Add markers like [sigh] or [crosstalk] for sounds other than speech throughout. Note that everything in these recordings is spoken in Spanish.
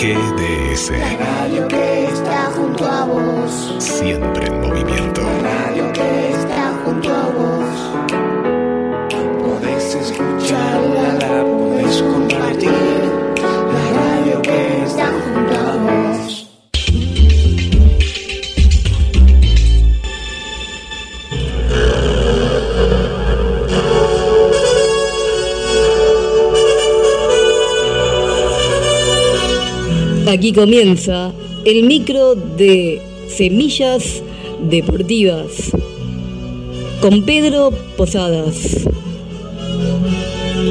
GDS. La radio que está junto a vos. Siempre en movimiento. La radio que está Aquí comienza el micro de Semillas Deportivas con Pedro Posadas,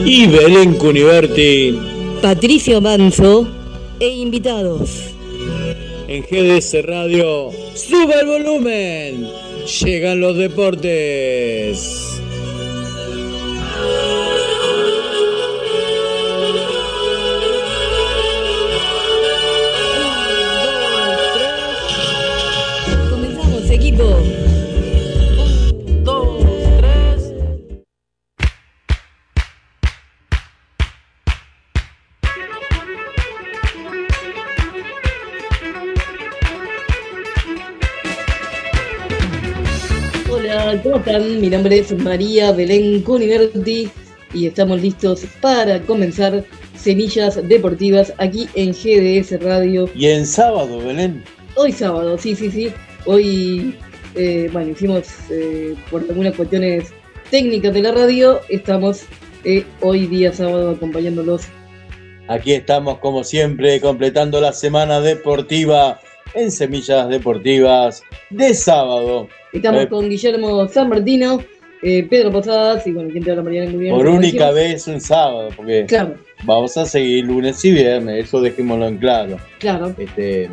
Y Belén Cuniverti Patricio Manso e invitados. en GDS Radio. ¡Suba el volumen! Llegan los deportes. Comenzamos, equipo. Dos, tres. Hola, ¿cómo están? Mi nombre es María Belén Cuniverti y estamos listos para comenzar Semillas Deportivas aquí en GDS Radio. Y en sábado, Belén. Hoy sábado, sí, sí, sí. Hoy, eh, bueno, hicimos eh, por algunas cuestiones técnicas de la radio, estamos eh, hoy día sábado acompañándolos. Aquí estamos, como siempre, completando la semana deportiva en Semillas Deportivas de sábado. Estamos con Guillermo San Martino, Pedro Posadas y bueno, quien te habla Mariana muy bien. Por única vez un sábado, porque Claro, vamos a seguir lunes y viernes, eso dejémoslo en claro. claro. Este,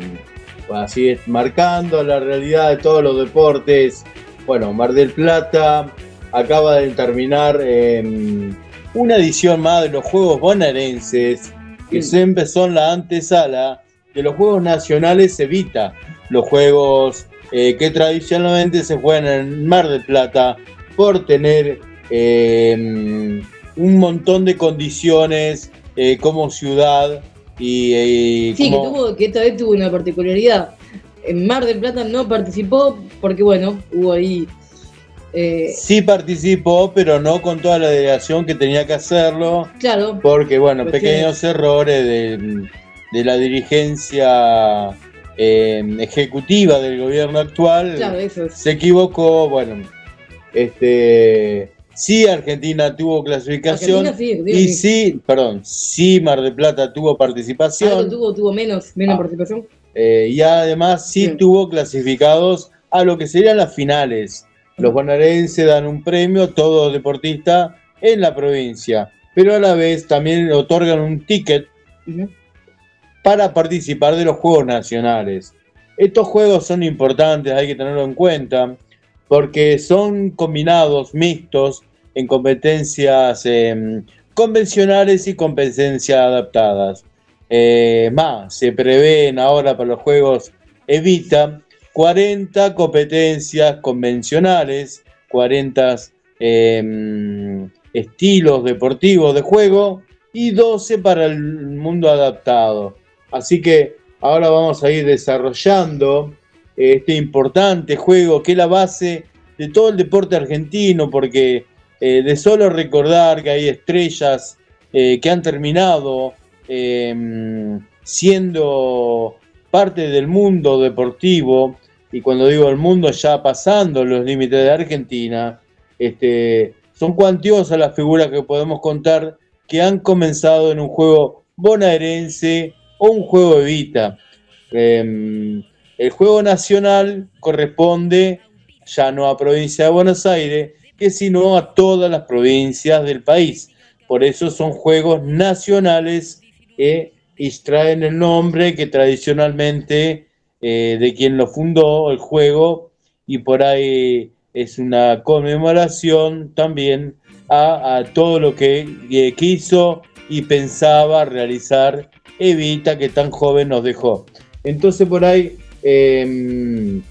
así es, marcando la realidad de todos los deportes. Bueno, Mar del Plata acaba de terminar eh, una edición más de los Juegos Bonaerenses, que Sí. empezó en la antesala de los Juegos Nacionales Evita, los Juegos eh, que tradicionalmente se juegan en Mar del Plata por tener eh, un montón de condiciones eh, como ciudad y, y Sí, que, como- tuvo, que esta vez tuvo una particularidad. En Mar del Plata no participó porque, bueno, hubo ahí. eh, Sí participó, pero no con toda la delegación que tenía que hacerlo, claro, porque bueno, pequeños errores de, de la dirigencia eh, ejecutiva del gobierno actual, claro, eso es. se equivocó, bueno, este sí Argentina tuvo clasificación Argentina sí, y sí. perdón, sí Mar del Plata tuvo participación tuvo, tuvo menos, menos Ah. participación. eh, y además sí Bien. tuvo clasificados a lo que serían las finales. Los bonaerenses dan un premio a todo deportista en la provincia, pero a la vez también otorgan un ticket para participar de los Juegos Nacionales. Estos juegos son importantes, hay que tenerlo en cuenta, porque son combinados, mixtos, en competencias eh, convencionales y competencias adaptadas. Eh, más, se prevén ahora para los Juegos Evita 40 competencias convencionales, 40 eh, estilos deportivos de juego y 12 para el mundo adaptado. Así que ahora vamos a ir desarrollando este importante juego que es la base de todo el deporte argentino, porque eh, de solo recordar que hay estrellas eh, que han terminado eh, siendo parte del mundo deportivo, y cuando digo el mundo ya pasando los límites de Argentina, este, son cuantiosas las figuras que podemos contar que han comenzado en un juego bonaerense o un juego Evita. Eh, el juego nacional corresponde ya no a provincia de Buenos Aires, que sino a todas las provincias del país. Por eso son juegos nacionales eh, y traen el nombre que tradicionalmente eh, de quien lo fundó el juego y por ahí es una conmemoración también a, todo lo que eh, quiso y pensaba realizar Evita que tan joven nos dejó. Entonces por ahí... Em,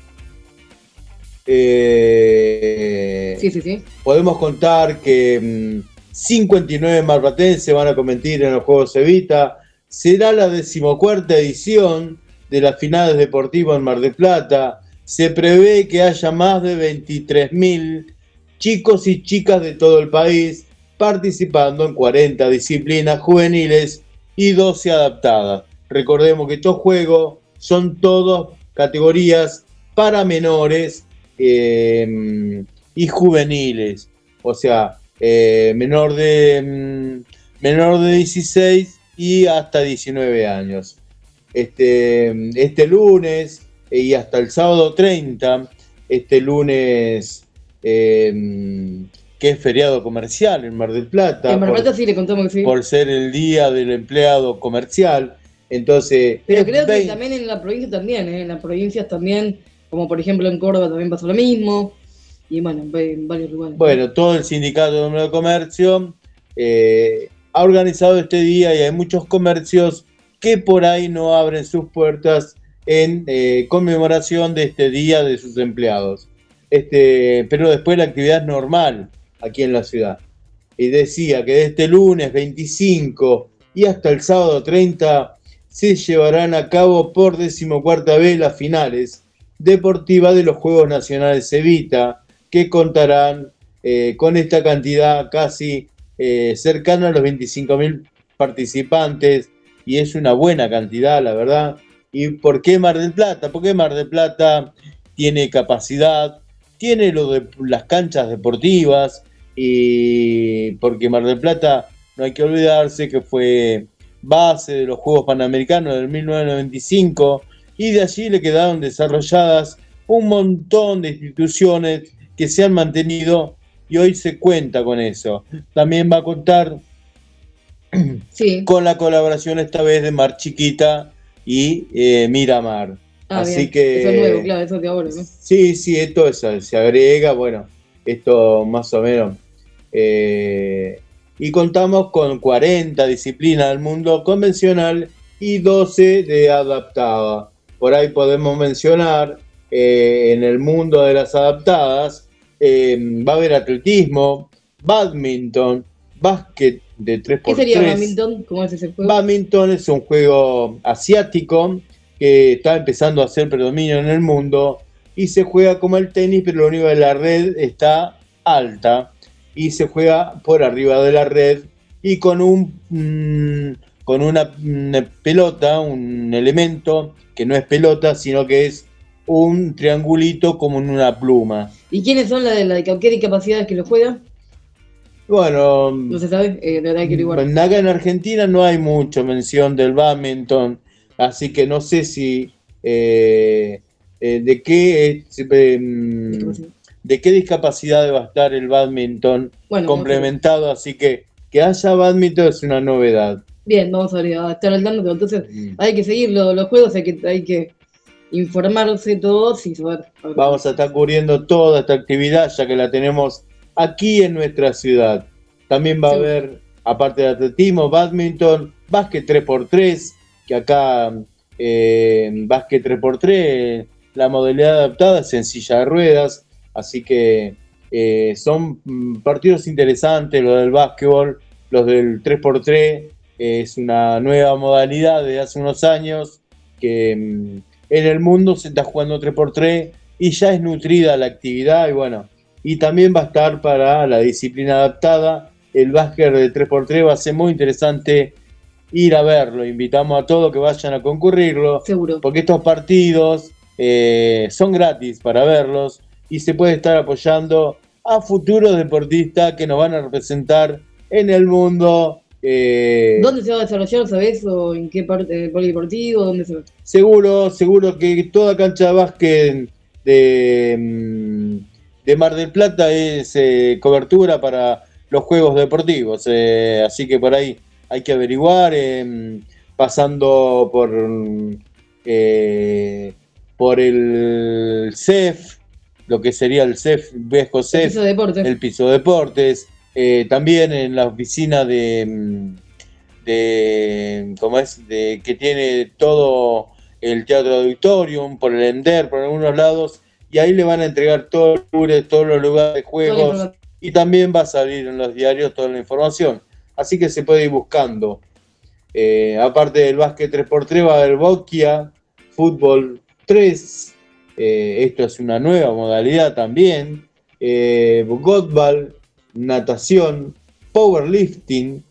eh, sí, sí, sí. Podemos contar que 59 mm, marplatenses van a competir en los Juegos Evita. Será la decimocuarta edición de las finales deportivas en Mar del Plata. Se prevé que haya más de 23.000 chicos y chicas de todo el país participando en 40 disciplinas juveniles y 12 adaptadas. Recordemos que estos juegos son todos categorías para menores eh, y juveniles, o sea, eh, menor, de, mm, menor de 16 y hasta 19 años. Este, este lunes y hasta el sábado 30, este lunes eh, que es feriado comercial en Mar del Plata. En Mar del Plata sí le contamos que sí. Por ser el día del empleado comercial. Entonces. Pero creo que también en la provincia también, ¿eh? en las provincias también, como por ejemplo en Córdoba también pasó lo mismo. Y bueno, en varios lugares. Bueno, todo el sindicato de comercio eh, ha organizado este día y hay muchos comercios que por ahí no abren sus puertas en eh, conmemoración de este día de sus empleados. Este, pero después la actividad es normal aquí en la ciudad. Y decía que de este lunes 25 y hasta el sábado 30 se llevarán a cabo por decimocuarta vez las finales deportivas de los Juegos Nacionales Evita, que contarán eh, con esta cantidad casi eh, cercana a los 25.000 participantes, y es una buena cantidad, la verdad. ¿Y por qué Mar del Plata? Porque Mar del Plata tiene capacidad, tiene las canchas deportivas, y porque Mar del Plata, no hay que olvidarse que fue base de los Juegos Panamericanos del 1995 y de allí le quedaron desarrolladas un montón de instituciones que se han mantenido y hoy se cuenta con eso. También va a contar [clears throat] con la colaboración esta vez de Mar Chiquita y eh, Miramar. Ah, Así que... Eso es nuevo, claro, eso de ahora, Sí, sí, esto se agrega, bueno, esto más o menos eh, y contamos con 40 disciplinas del mundo convencional y 12 de adaptada. Por ahí podemos mencionar eh, en el mundo de las adaptadas, eh, va a haber atletismo, badminton, básquet de 3x3. ¿Qué sería badminton? ¿Cómo es ese juego? Badminton es un juego asiático que está empezando a hacer predominio en el mundo y se juega como el tenis, pero lo único de la red está alta y se juega por arriba de la red y con un mm, con una, pelota, un elemento que no es pelota, sino que es un triangulito como en una pluma. ¿Y quiénes son las de la qué discapacidades que lo juegan? Bueno, no se sabe, eh, verdad que igual. Acá en Argentina no hay mucha mención del badminton, así que no sé si eh, eh, de qué de qué discapacidad va a estar el badminton complementado, así que que haya badminton es una novedad. Bien, vamos a, estar al tanto, entonces mm. hay que seguir los, juegos, hay que, hay que informarse todos y saber. Vamos a estar cubriendo toda esta actividad, ya que la tenemos aquí en nuestra ciudad. También va a haber, aparte de atletismo, badminton, básquet 3x3, que acá eh, básquet 3x3, la modalidad adaptada es en silla de ruedas, Así que eh, son mm, partidos interesantes, los del básquetbol, los del 3x3, es una nueva modalidad de hace unos años que mm, en el mundo se está jugando 3x3 y ya es nutrida la actividad y bueno, y también va a estar para la disciplina adaptada. El básquet de 3x3 va a ser muy interesante ir a verlo. Invitamos a todos que vayan a concurrirlo. Seguro. Porque estos partidos eh, son gratis para verlos y se puede estar apoyando a futuros deportistas que nos van a representar en el mundo. Eh, ¿Dónde se va a desarrollar, sabes? ¿O en qué parte del polideportivo? ¿Dónde se Seguro, seguro que toda cancha de básquet de, mm, de Mar del Plata es eh, cobertura para los juegos deportivos. Eh, así que por ahí hay que averiguar, pasando por por el CEF, lo que sería el CEF, viejo El CEF, piso de deportes. el piso deportes, eh, también en la oficina de, mm, de ¿cómo es? De, que tiene todo el Teatro Auditorium, por el Ender, por algunos lados, y ahí le van a entregar todos los tours, todos los lugares de juegos, y también va a salir en los diarios toda la información. Así que se puede ir buscando. Eh, aparte del básquet 3x3 va a haber Bokia, fútbol 3. Eh, esto es una nueva modalidad también. Eh, Godball, natación, powerlifting,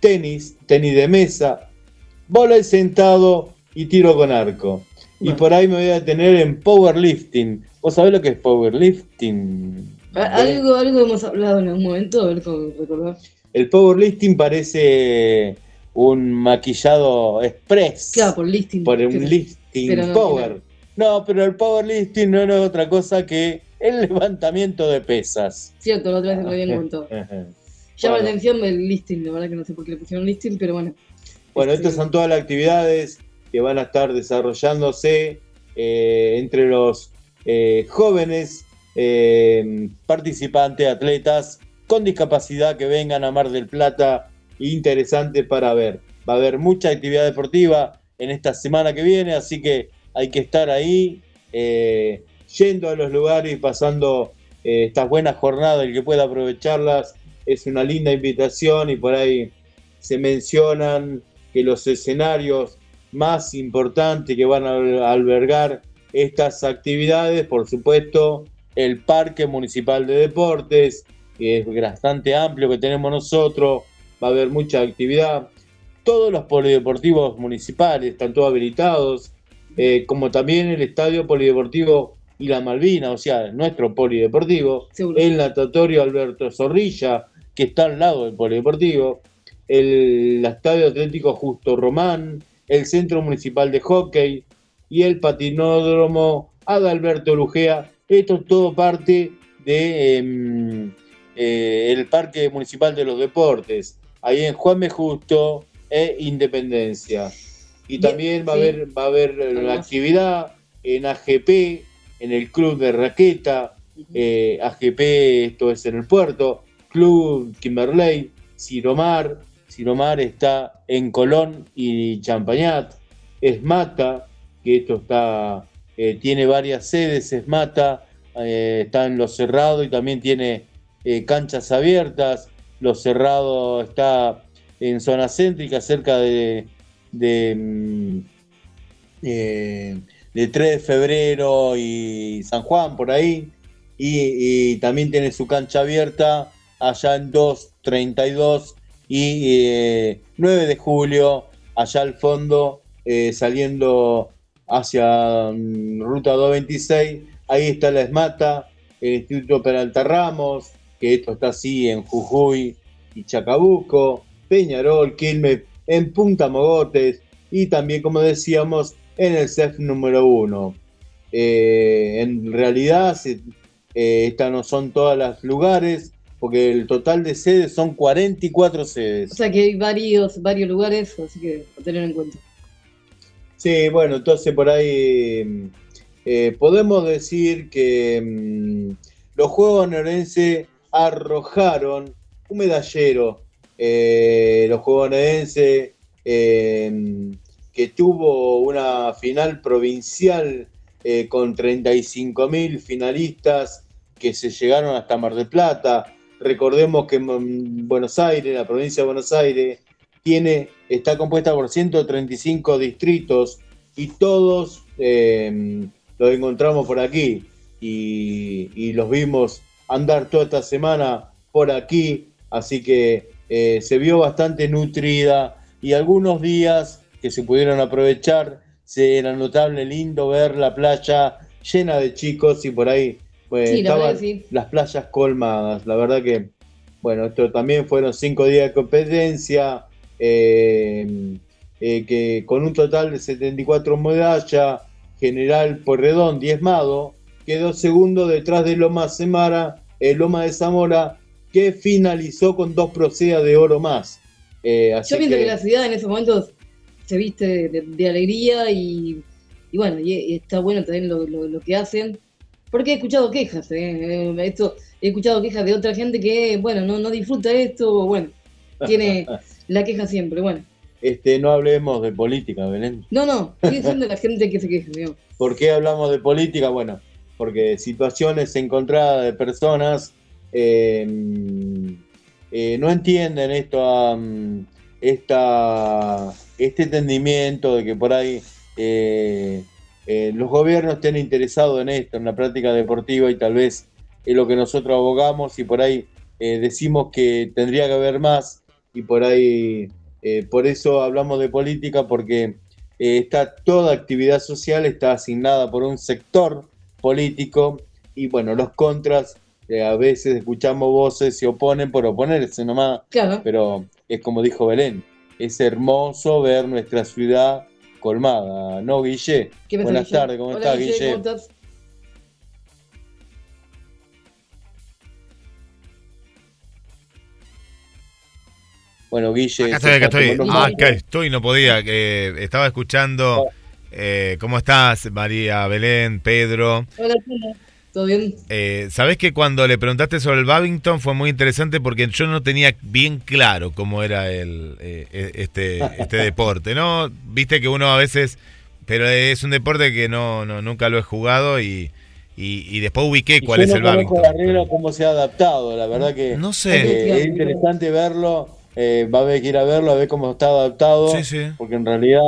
tenis, tenis de mesa, bola sentado y tiro con arco. Y por ahí me voy a detener en powerlifting. ¿Vos sabés lo que es powerlifting? A- Algo, algo hemos hablado en algún momento, a ver cómo recordar. El powerlifting parece un maquillado express Claro, por listing. por qué un Pero no power. No, pero el powerlifting no es otra cosa que el levantamiento de pesas. Cierto, la otra vez lo habían contado. Llama Bueno. la atención el listing, la verdad que no sé por qué le pusieron listing, pero bueno. Bueno, Este, estas son todas las actividades que van a estar desarrollándose eh, entre los eh, jóvenes eh, participantes, atletas con discapacidad que vengan a Mar del Plata. Interesante para ver. Va a haber mucha actividad deportiva en esta semana que viene, así que hay que estar ahí, eh, yendo a los lugares y pasando eh, estas buenas jornadas. El que pueda aprovecharlas es una linda invitación y por ahí se mencionan que los escenarios más importantes que van a albergar estas actividades, por supuesto, el Parque Municipal de Deportes, que es bastante amplio que tenemos nosotros, va a haber mucha actividad. Todos los polideportivos municipales están todos habilitados, eh, como también el Estadio Polideportivo y la Malvina, o sea, nuestro polideportivo, Seguro. el natatorio Alberto Zorrilla, que está al lado del polideportivo, el Estadio Atlético Justo Román, el Centro Municipal de Hockey y el Patinódromo Adalberto Lugea. Esto es todo parte de em, eh, el Parque Municipal de los Deportes, ahí en Juan. Justo e Independencia. Y también va a haber, va a haber eh, la actividad en AGP, en el Club de Raqueta, eh, AGP, esto es en el puerto, Club Kimberley, Ciromar, Ciromar está en Colón y Champañat, Esmata, que esto está, eh, tiene varias sedes, Esmata, eh, está en Los Cerrados y también tiene canchas abiertas, Los Cerrados está en zona céntrica, cerca de, de, mm, eh, de 3 de febrero y San Juan, por ahí y, también tiene su cancha abierta allá en 232 y eh, 9 de julio, allá al fondo, eh, saliendo hacia mm, ruta 226, ahí está la ESMATA, el Instituto Peralta Ramos, que esto está así en Jujuy y Chacabuco, Peñarol, Quilmes, en Punta Mogotes y también, como decíamos, en el CEF número 1. en realidad, eh, estas no son todos los lugares, porque el total de sedes son 44 O sedes. sea que hay varios, varios lugares, así que a tener en cuenta. Sí, bueno, entonces por ahí eh, podemos decir que mm, los Juegos Bonaerenses arrojaron un medallero. Eh, los Juegos Bonaerenses eh, que tuvo una final provincial eh, con 35 mil finalistas que se llegaron hasta Mar del Plata. Recordemos que mm, Buenos Aires, la provincia de Buenos Aires, tiene, está compuesta por 135 distritos y todos eh, los encontramos por aquí y, y los vimos andar toda esta semana por aquí, así que eh, se vio bastante nutrida y algunos días que se pudieron aprovechar, se era notable lindo ver la playa llena de chicos y por ahí pues, Sí, estaban las playas colmadas. La verdad que, bueno, esto también fueron cinco días de competencia, eh, eh, que con un total de 74 medallas, General Porredón diezmado, quedó segundo detrás de Loma Semara, eh, Loma de Zamora, que finalizó con dos procedas de oro más. Eh, así Yo pienso que... que- la ciudad en esos momentos se viste de, de alegría y y bueno, y, y está bueno también lo, lo- lo que hacen, porque he escuchado quejas, ¿eh? Eh, esto, he escuchado quejas de otra gente que, bueno, no, no disfruta esto, bueno, tiene [laughs] la queja siempre, bueno. Este, no hablemos de política, Belén. No, no, sigue siendo la gente que se queja, digamos. ¿Por qué hablamos de política? Bueno, porque situaciones encontradas de personas eh, eh, no entienden esto, um, esta, este entendimiento de que por ahí eh, los gobiernos estén interesados en esto, en la práctica deportiva y tal vez es lo que nosotros abogamos y por ahí decimos que tendría que haber más y por ahí, por eso hablamos de política porque está toda actividad social está asignada por un sector político y bueno, los contras eh, a veces escuchamos voces se oponen por oponerse nomás, Claro, pero es como dijo Belén, es hermoso ver nuestra ciudad colmada, ¿no, Guille? ¿qué me Buenas tardes, ¿cómo estás, Guille? ¿Cómo estás? Bueno, Guille... Acá estoy, acá estoy. Ah, acá estoy, no podía. que estaba escuchando. eh, ¿Cómo estás, María Belén, Pedro? Hola, ¿cómo? ¿Todo bien? Eh, Sabés que cuando le preguntaste sobre el Babington fue muy interesante porque yo no tenía bien claro cómo era el eh, eh, este, este [laughs] deporte, ¿no? Viste que uno a veces, pero es un deporte que no, no nunca lo he jugado y, y, y después ubiqué Y cuál yo es no el Babington. cómo se ha adaptado, la verdad que No sé. eh, es interesante verlo, eh, va a haber que ir a verlo, a ver cómo está adaptado, Sí, sí. porque en realidad,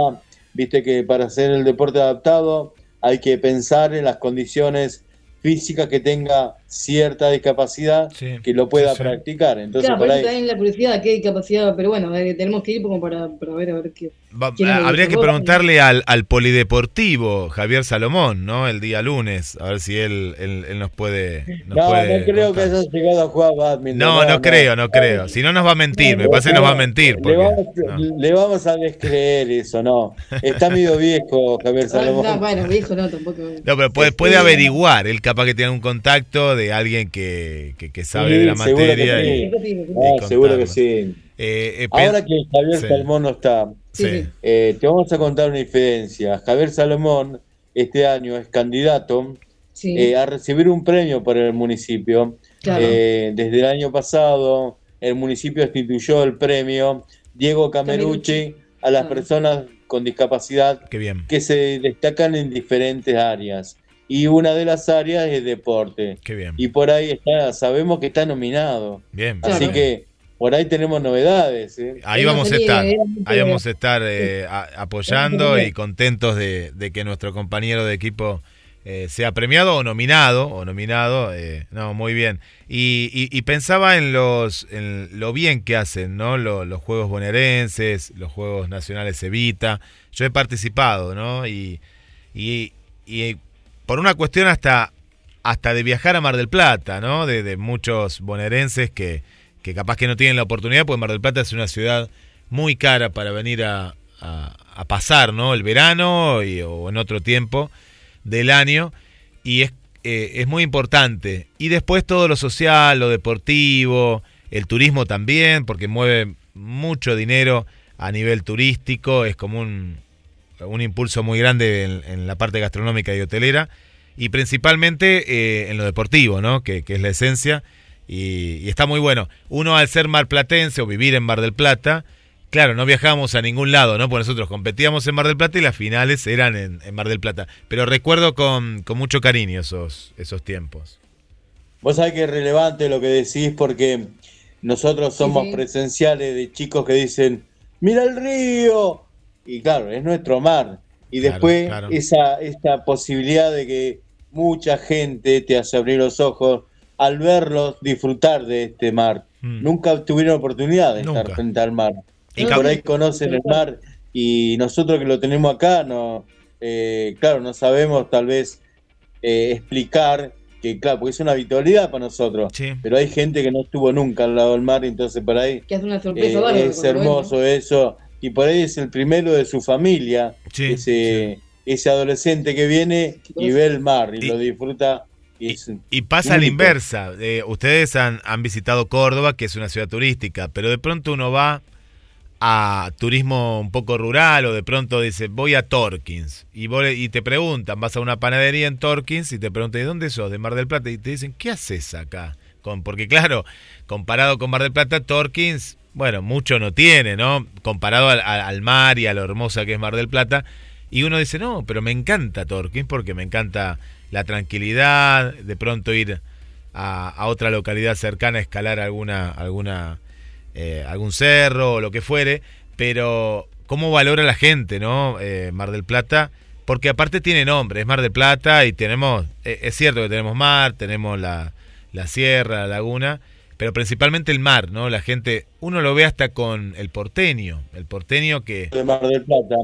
viste que para hacer el deporte adaptado hay que pensar en las condiciones físicas que tenga cierta discapacidad Sí. que lo pueda Sí, sí. practicar. Entonces claro, por ahí también la curiosidad, qué capacidad, pero bueno, eh, tenemos que ir como para, para ver a ver qué. Va- ¿Quién es el habría que preguntarle al, al polideportivo Javier Salomón, ¿no? El día lunes, a ver si él, él, él nos puede. Nos no, puede no creo que contar. haya llegado a jugar badminton. No, no creo, no creo. Si no nos va a mentir, me parece que nos va a mentir. Le vamos, no. le vamos a descreer eso, no. Está medio [laughs] viejo Javier Salomón. no, bueno, viejo no, tampoco. No, pero puede, puede averiguar. Él capaz que tiene un contacto de alguien que, que, que sabe Sí, de la seguro que materia. sí. y, Ah, y seguro que sí. eh, eh, Ahora que Javier Sí. Salomón no está, eh, te vamos a contar una diferencia. Javier Salomón este año es candidato Sí, eh, a recibir un premio por el municipio. claro. Eh, desde el año pasado, el municipio instituyó el premio Diego Camerucci a las Claro. personas con discapacidad Qué bien, que se destacan en diferentes áreas. Y una de las áreas es deporte. qué bien. Y por ahí está, sabemos que está nominado. Bien. Así bien. que por ahí tenemos novedades. ¿eh? Ahí vamos a estar. Ahí vamos a estar eh, a- apoyando Bien. y contentos de, de que nuestro compañero de equipo eh, sea premiado o nominado o nominado. eh, no, muy bien. Y, y- y pensaba en los en lo bien que hacen, ¿no? Lo- los juegos bonaerenses, los juegos nacionales Evita. Yo he participado, ¿no? Y, y, y por una cuestión hasta hasta de viajar a Mar del Plata, ¿no? De, de muchos bonaerenses que, que capaz que no tienen la oportunidad, porque Mar del Plata es una ciudad muy cara para venir a, a- a pasar, ¿no? El verano y- o en otro tiempo del año y es, eh, es muy importante. Y después todo lo social, lo deportivo, el turismo también, porque mueve mucho dinero a nivel turístico, es como un, un impulso muy grande en, en la parte gastronómica y hotelera y principalmente eh, en lo deportivo, ¿no? Que, que es la esencia y, y está muy bueno. Uno al ser marplatense o vivir en Mar del Plata, claro, no viajábamos a ningún lado, ¿no? Porque nosotros competíamos en Mar del Plata y las finales eran en, en Mar del Plata. Pero recuerdo con, con mucho cariño esos, esos tiempos. Vos sabés que es relevante lo que decís porque nosotros somos Sí, sí. presenciales de chicos que dicen, mira el río. Y claro, es nuestro mar. Y Claro, después claro. esa esta posibilidad de que mucha gente te hace abrir los ojos al verlos disfrutar de este mar. Mm. Nunca tuvieron oportunidad de Nunca. estar frente al mar. Y por ahí conocen el mar y nosotros que lo tenemos acá, no, eh, claro, no sabemos tal vez eh, explicar que, claro, porque es una habitualidad para nosotros, Sí. pero hay gente que no estuvo nunca al lado del mar, entonces por ahí Que hace una eh, sorpresa es hermoso eso, y por ahí es el primero de su familia, Sí, ese, ese adolescente que viene y ve el mar y, Y- lo disfruta. Y, Y, es- y pasa a la inversa. Eh, ustedes han, han visitado Córdoba, que es una ciudad turística, pero de pronto uno va a turismo un poco rural o de pronto dice voy a Torkins y, vos, y te preguntan, vas a una panadería en Torkins y te preguntan, ¿de dónde sos? De Mar del Plata y te dicen, ¿qué haces acá? Con, porque claro, comparado con Mar del Plata, Torkins, bueno, mucho no tiene, ¿no? Comparado al, mar y a lo hermosa que es Mar del Plata. Y uno dice, no, pero me encanta Torkins porque me encanta la tranquilidad, de pronto ir a, a otra localidad cercana a escalar alguna, alguna eh, algún cerro o lo que fuere, pero cómo valora la gente, ¿no? Eh, Mar del Plata, porque aparte tiene nombre, es Mar del Plata y tenemos, eh, es cierto que tenemos mar, tenemos la, la sierra, la laguna, pero principalmente el mar, ¿no? La gente, uno lo ve hasta con el porteño, el porteño que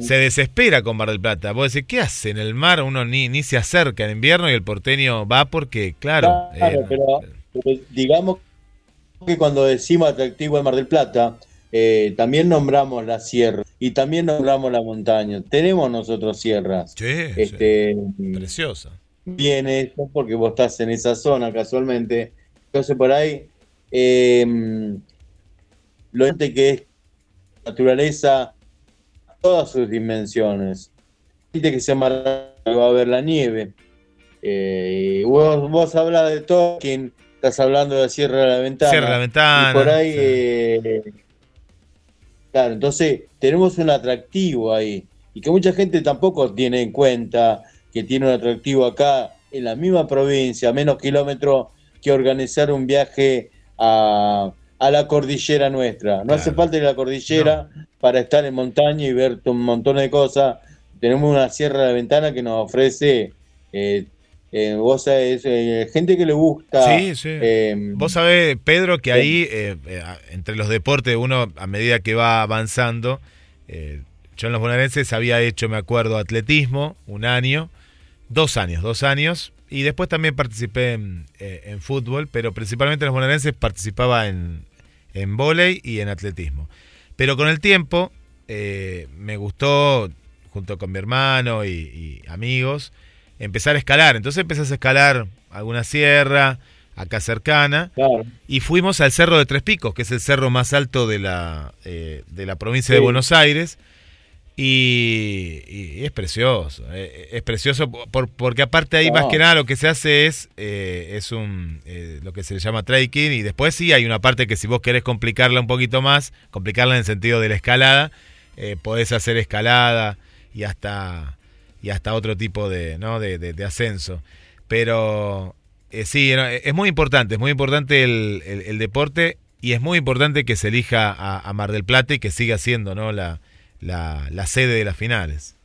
se desespera con Mar del Plata. Vos decís, ¿qué hace en el mar? Uno ni, ni se acerca en invierno y el porteño va porque, claro. claro pero, pero digamos que cuando decimos atractivo de Mar del Plata, eh, también nombramos la sierra y también nombramos la montaña. Tenemos nosotros sierras. Sí, este, preciosa. Bien eso porque vos estás en esa zona casualmente. Entonces por ahí, eh, lo que es naturaleza, todas sus dimensiones. Dice que se va a ver la nieve. Eh, vos, vos hablas de Tolkien Estás hablando de la Sierra de la Ventana. Sierra de la Ventana. Y por ahí. Eh, claro, entonces tenemos un atractivo ahí. Y que mucha gente tampoco tiene en cuenta que tiene un atractivo acá en la misma provincia, a menos kilómetros que organizar un viaje a, la cordillera nuestra. No hace falta ir a la cordillera para estar en montaña y ver un montón de cosas. Tenemos una Sierra de la Ventana que nos ofrece eh, eh, vos sabés, eh, gente que le gusta. Sí, sí. Eh, vos sabés, Pedro, que ahí, entre los deportes, uno a medida que va avanzando, yo en los bonaerenses había hecho, me acuerdo, atletismo un año, dos años, dos años, y después también participé en, fútbol, pero principalmente en los bonaerenses participaba en, en vóley y en atletismo. Pero con el tiempo me gustó, junto con mi hermano y amigos, empezar a escalar. Entonces empezás a escalar alguna sierra acá cercana y fuimos al Cerro de Tres Picos, que es el cerro más alto de la, eh, de la provincia de Buenos Aires. Y, es precioso, eh, es precioso porque aparte ahí más que nada lo que se hace es, eh, es un lo que se llama trekking y después sí hay una parte que si vos querés complicarla un poquito más, complicarla en el sentido de la escalada, podés hacer escalada y hasta y hasta otro tipo de, ¿no? de, ascenso. Pero eh, sí, es muy importante, es muy importante el, deporte y es muy importante que se elija a, Mar del Plata y que siga siendo ¿no? la, la, sede de las finales.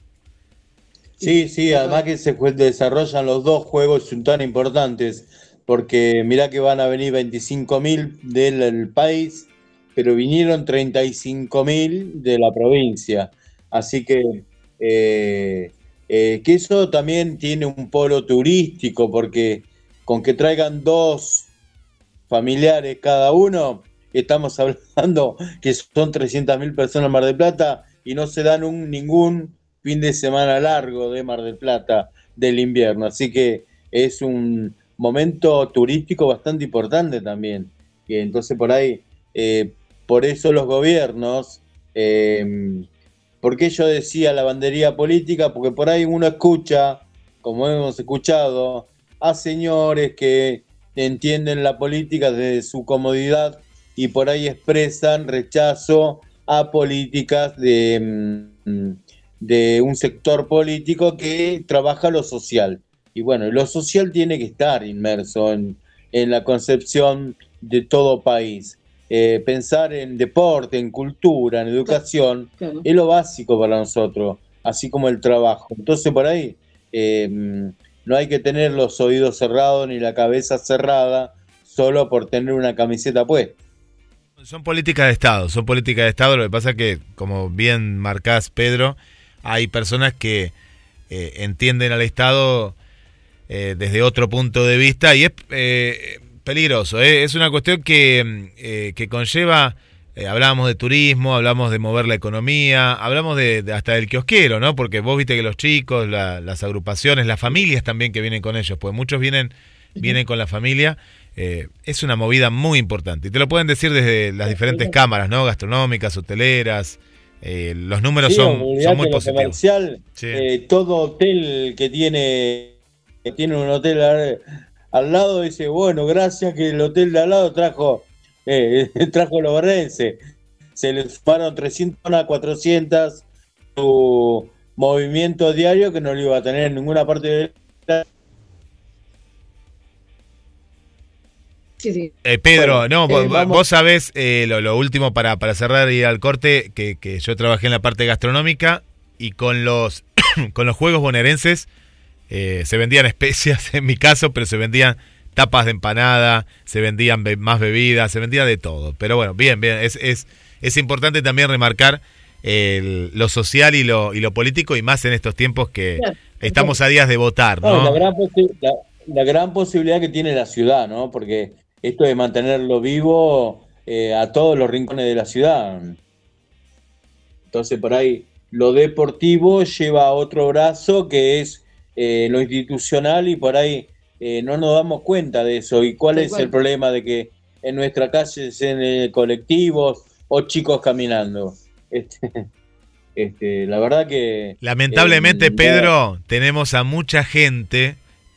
Sí, sí, además que se desarrollan los dos juegos tan importantes, porque mirá que van a venir 25.000 del país, pero vinieron 35.000 de la provincia. Así que eh, eh, que eso también tiene un polo turístico, porque con que traigan dos familiares cada uno, estamos [laughs] hablando que son 300.000 personas en Mar del Plata y no se dan un, ningún fin de semana largo de Mar del Plata del invierno. Así que es un momento turístico bastante importante también. Y entonces por ahí, eh, por eso los gobiernos eh, ¿Por qué yo decía lavandería política? Porque por ahí uno escucha, como hemos escuchado, a señores que entienden la política desde su comodidad y por ahí expresan rechazo a políticas de, mm, de un sector político que trabaja lo social. Y bueno, lo social tiene que estar inmerso en, en la concepción de todo país. Eh, pensar en deporte, en cultura, en educación, es lo básico para nosotros, así como el trabajo. Entonces por ahí eh, no hay que tener los oídos cerrados ni la cabeza cerrada solo por tener una camiseta puesta. Son políticas de Estado, son políticas de Estado. Lo que pasa es que, como bien marcás, Pedro, hay personas que eh, entienden al Estado desde otro punto de vista y es peligroso. ¿eh? Es una cuestión que, eh, que conlleva, eh, hablábamos de turismo, hablamos de mover la economía, hablamos de, hasta del kiosquero, ¿no? Porque vos viste que los chicos, las agrupaciones, las familias también que vienen con ellos, pues muchos vienen, vienen con la familia. Eh, es una movida muy importante. Y te lo pueden decir desde las diferentes cámaras, ¿no? Gastronómicas, hoteleras. Eh, los números Sí, son, muy positivos. comercial, Sí. eh, todo hotel que tiene, que tiene un hotel al, al lado dice, bueno, gracias que el hotel de al lado trajo, [laughs] trajo los berrenses. Se le sumaron 300 a 400 su movimiento diario que no lo iba a tener en ninguna parte de Sí, sí. Eh, Pedro, Bueno, no, eh, vos, vos sabés eh, lo, lo último para, para cerrar y ir al corte, que, que yo trabajé en la parte gastronómica y con los, [coughs] con los juegos bonaerenses eh, se vendían especias, [laughs] en mi caso, pero se vendían tapas de empanada, se vendían be- más bebidas, se vendía de todo. Pero bueno, bien, bien, es, es, es importante también remarcar el- lo social y lo, y lo político y más en estos tiempos que Claro. estamos a días de votar, No, la, gran la gran posibilidad que tiene la ciudad, ¿no? Porque esto de mantenerlo vivo eh, a todos los rincones de la ciudad. Entonces, por ahí, lo deportivo lleva a otro brazo que es eh, lo institucional y por ahí eh, no nos damos cuenta de eso. ¿Y cuál es cual. el problema de que en nuestra calle sean colectivos o chicos caminando? Este, [laughs] este, la verdad que... Lamentablemente, eh, Pedro, tenemos a mucha gente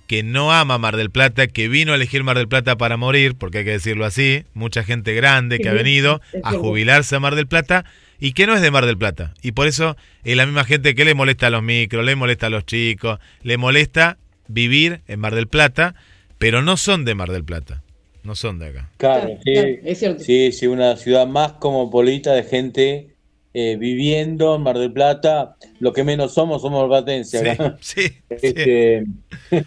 que no ama Mar del Plata, que vino a elegir Mar del Plata para morir, porque hay que decirlo así, mucha gente grande que ha venido a jubilarse a Mar del Plata y que no es de Mar del Plata. Y por eso es la misma gente que le molesta a los micros, le molesta a los chicos, le molesta vivir en Mar del Plata, pero no son de Mar del Plata, no son de acá. Claro, sí. claro, es cierto. Sí, sí, una ciudad más cosmopolita de gente eh, viviendo en Mar del Plata. Lo que menos somos, somos batenses Sí, acá. [laughs] sí, sí.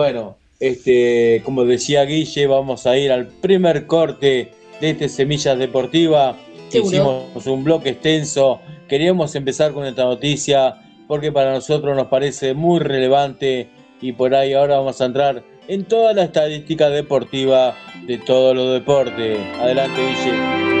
Bueno, este, como decía Guille, vamos a ir al primer corte de este Semillas Deportiva. Seguro. Hicimos un bloque extenso. Queríamos empezar con esta noticia porque para nosotros nos parece muy relevante y por ahí ahora vamos a entrar en toda la estadística deportiva de todos los deportes. Adelante, Guille.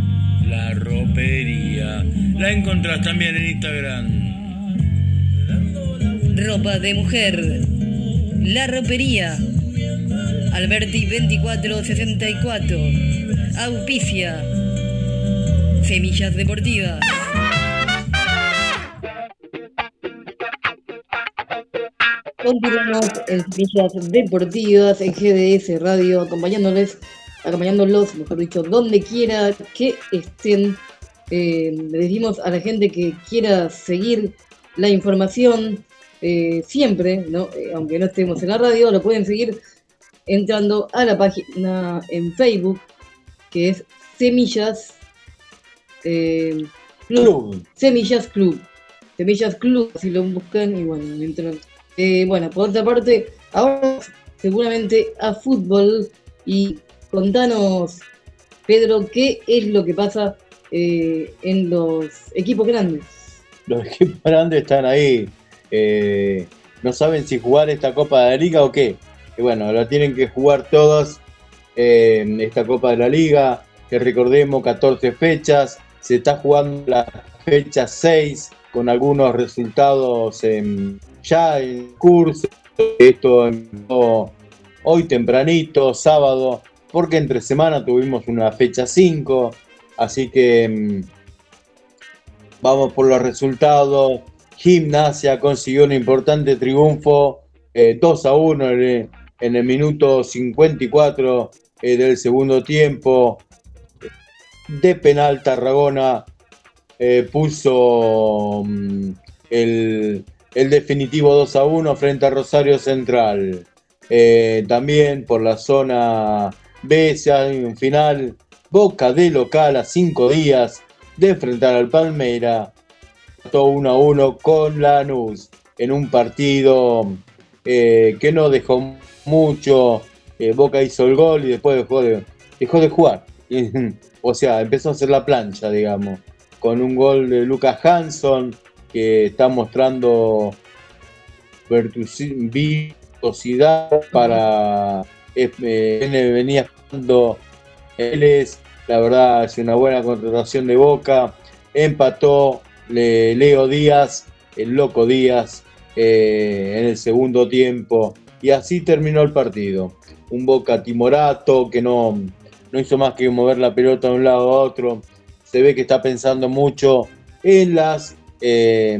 La ropería la encontrás también en Instagram. Ropa de mujer. La ropería. Alberti 2464. Auspicia. Semillas deportivas. Continuamos en Semillas Deportivas en GDS Radio, acompañándoles, acompañándolos, mejor dicho, donde quiera que estén. Eh, le decimos a la gente que quiera seguir la información eh, siempre, ¿no? Eh, aunque no estemos en la radio, lo pueden seguir entrando a la página en Facebook, que es Semillas Club. Club. Semillas Club. Semillas Club, si lo buscan y bueno, entran. Bueno, por otra parte, ahora seguramente a fútbol y contanos, Pedro, qué es lo que pasa eh, en los equipos grandes. Los [laughs] equipos grandes están ahí. eh, no saben si jugar esta Copa de la Liga o qué. Bueno, la tienen que jugar todos. eh, esta Copa de la Liga, que recordemos 14 fechas. Se está jugando la fecha 6 con algunos resultados ya en curso. Esto empezó hoy tempranito, sábado, porque entre semana tuvimos una fecha 5. Así que mm, Vamos por los resultados. Gimnasia consiguió un importante triunfo, eh, 2 a 1 en el, en el minuto 54 eh, del segundo tiempo. De penal Tarragona eh, puso mm, el, el definitivo 2 a 1 frente a Rosario Central. Eh, también por la zona B se hay un final. Boca de local a 5 días de enfrentar al Palmeira. empató 1 a 1 con Lanús en un partido eh, que no dejó mucho. Eh, Boca hizo el gol y después dejó de, dejó de jugar. [laughs] o sea, empezó a hacer la plancha, digamos, con un gol de Lucas Hanson que está mostrando virtuosidad para eh, venía jugando él es la verdad es una buena contratación de Boca empató Leo Díaz el loco Díaz eh, en el segundo tiempo y así terminó el partido. Un Boca timorato que no, no hizo más que mover la pelota de un lado a otro. Se ve que está pensando mucho en las eh,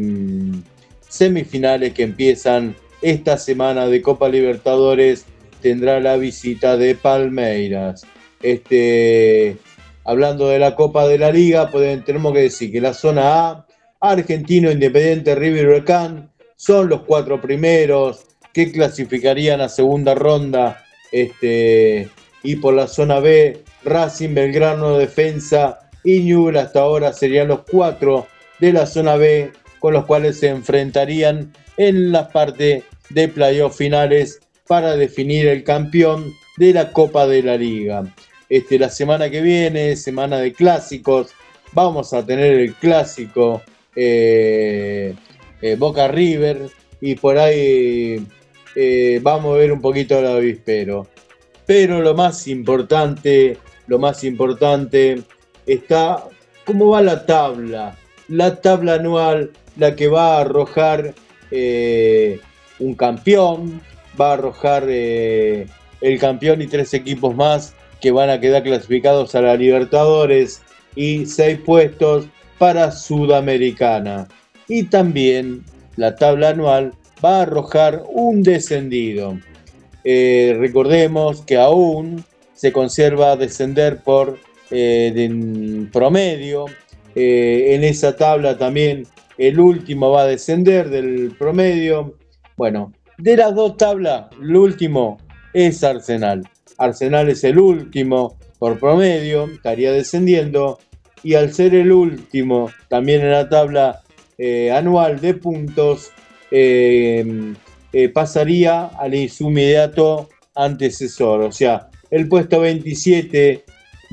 semifinales que empiezan esta semana de Copa Libertadores tendrá la visita de Palmeiras. Este, hablando de la Copa de la Liga, tenemos que decir que la zona A, Argentino, Independiente, River Huracán, son los cuatro primeros que clasificarían a segunda ronda. Este, y por la zona B, Racing, Belgrano, Defensa y Newell hasta ahora serían los cuatro de la zona B con los cuales se enfrentarían en la parte de playoff finales para definir el campeón de la Copa de la Liga. Este, la semana que viene, semana de clásicos, vamos a tener el clásico eh, eh, Boca River y por ahí eh, vamos a ver un poquito el avispero. Pero lo más importante, lo más importante está cómo va la tabla. La tabla anual, la que va a arrojar un campeón, va a arrojar eh, el campeón y tres equipos más que van a quedar clasificados a la Libertadores y seis puestos para Sudamericana. Y también la tabla anual va a arrojar un descendido. Eh, recordemos que aún se conserva descender por eh, promedio. en esa tabla también el último va a descender del promedio. Bueno, de las dos tablas, el último es Arsenal. Arsenal es el último por promedio, estaría descendiendo. Y al ser el último, también en la tabla eh, anual de puntos, eh, eh, pasaría al su inmediato antecesor. O sea, el puesto 27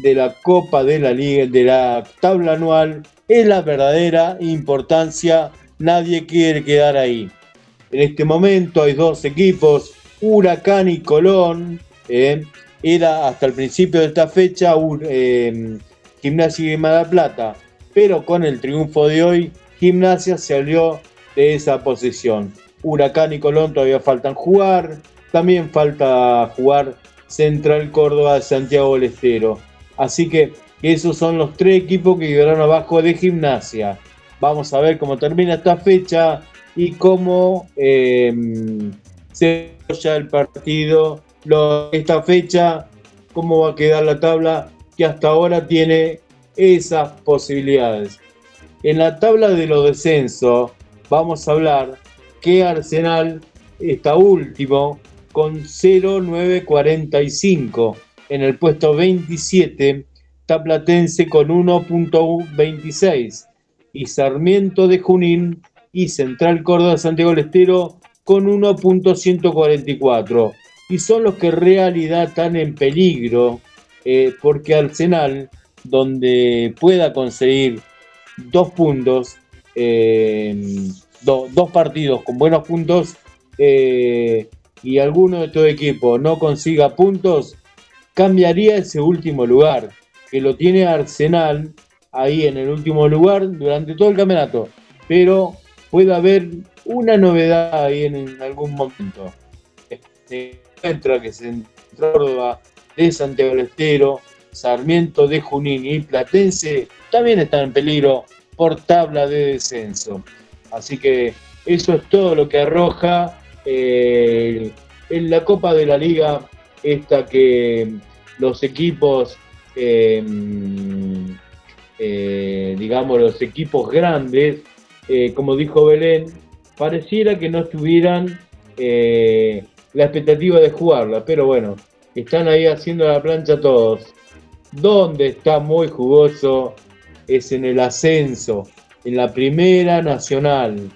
de la Copa de la Liga, de la tabla anual, es la verdadera importancia. Nadie quiere quedar ahí. En este momento hay dos equipos, Huracán y Colón. Eh, era hasta el principio de esta fecha eh, Gimnasia y Mala Plata, pero con el triunfo de hoy, Gimnasia salió de esa posición. Huracán y Colón todavía faltan jugar, también falta jugar Central Córdoba de Santiago del Estero. Así que esos son los tres equipos que quedaron abajo de Gimnasia. Vamos a ver cómo termina esta fecha y cómo eh, se desarrolla el partido, esta fecha, cómo va a quedar la tabla que hasta ahora tiene esas posibilidades. En la tabla de los descensos vamos a hablar que Arsenal está último con 0,945 en el puesto 27, Taplatense con 1.26 y Sarmiento de Junín y Central Córdoba Santiago del Estero con 1.144. Y son los que en realidad están en peligro eh, porque Arsenal, donde pueda conseguir dos puntos, eh, dos partidos con buenos puntos, eh, y alguno de estos equipos no consiga puntos, cambiaría ese último lugar, que lo tiene Arsenal ahí en el último lugar durante todo el campeonato. Pero puede haber una novedad ahí en, algún momento. Se encuentra que se Córdoba de Santiago del Estero, Sarmiento de Junín y Platense también están en peligro por tabla de descenso. Así que eso es todo lo que arroja eh, en la Copa de la Liga, esta que los equipos, eh, eh, digamos, los equipos grandes eh, como dijo Belén, pareciera que no tuvieran eh, la expectativa de jugarla, pero bueno, están ahí haciendo la plancha todos. Donde está muy jugoso es en el ascenso. en la Primera Nacional.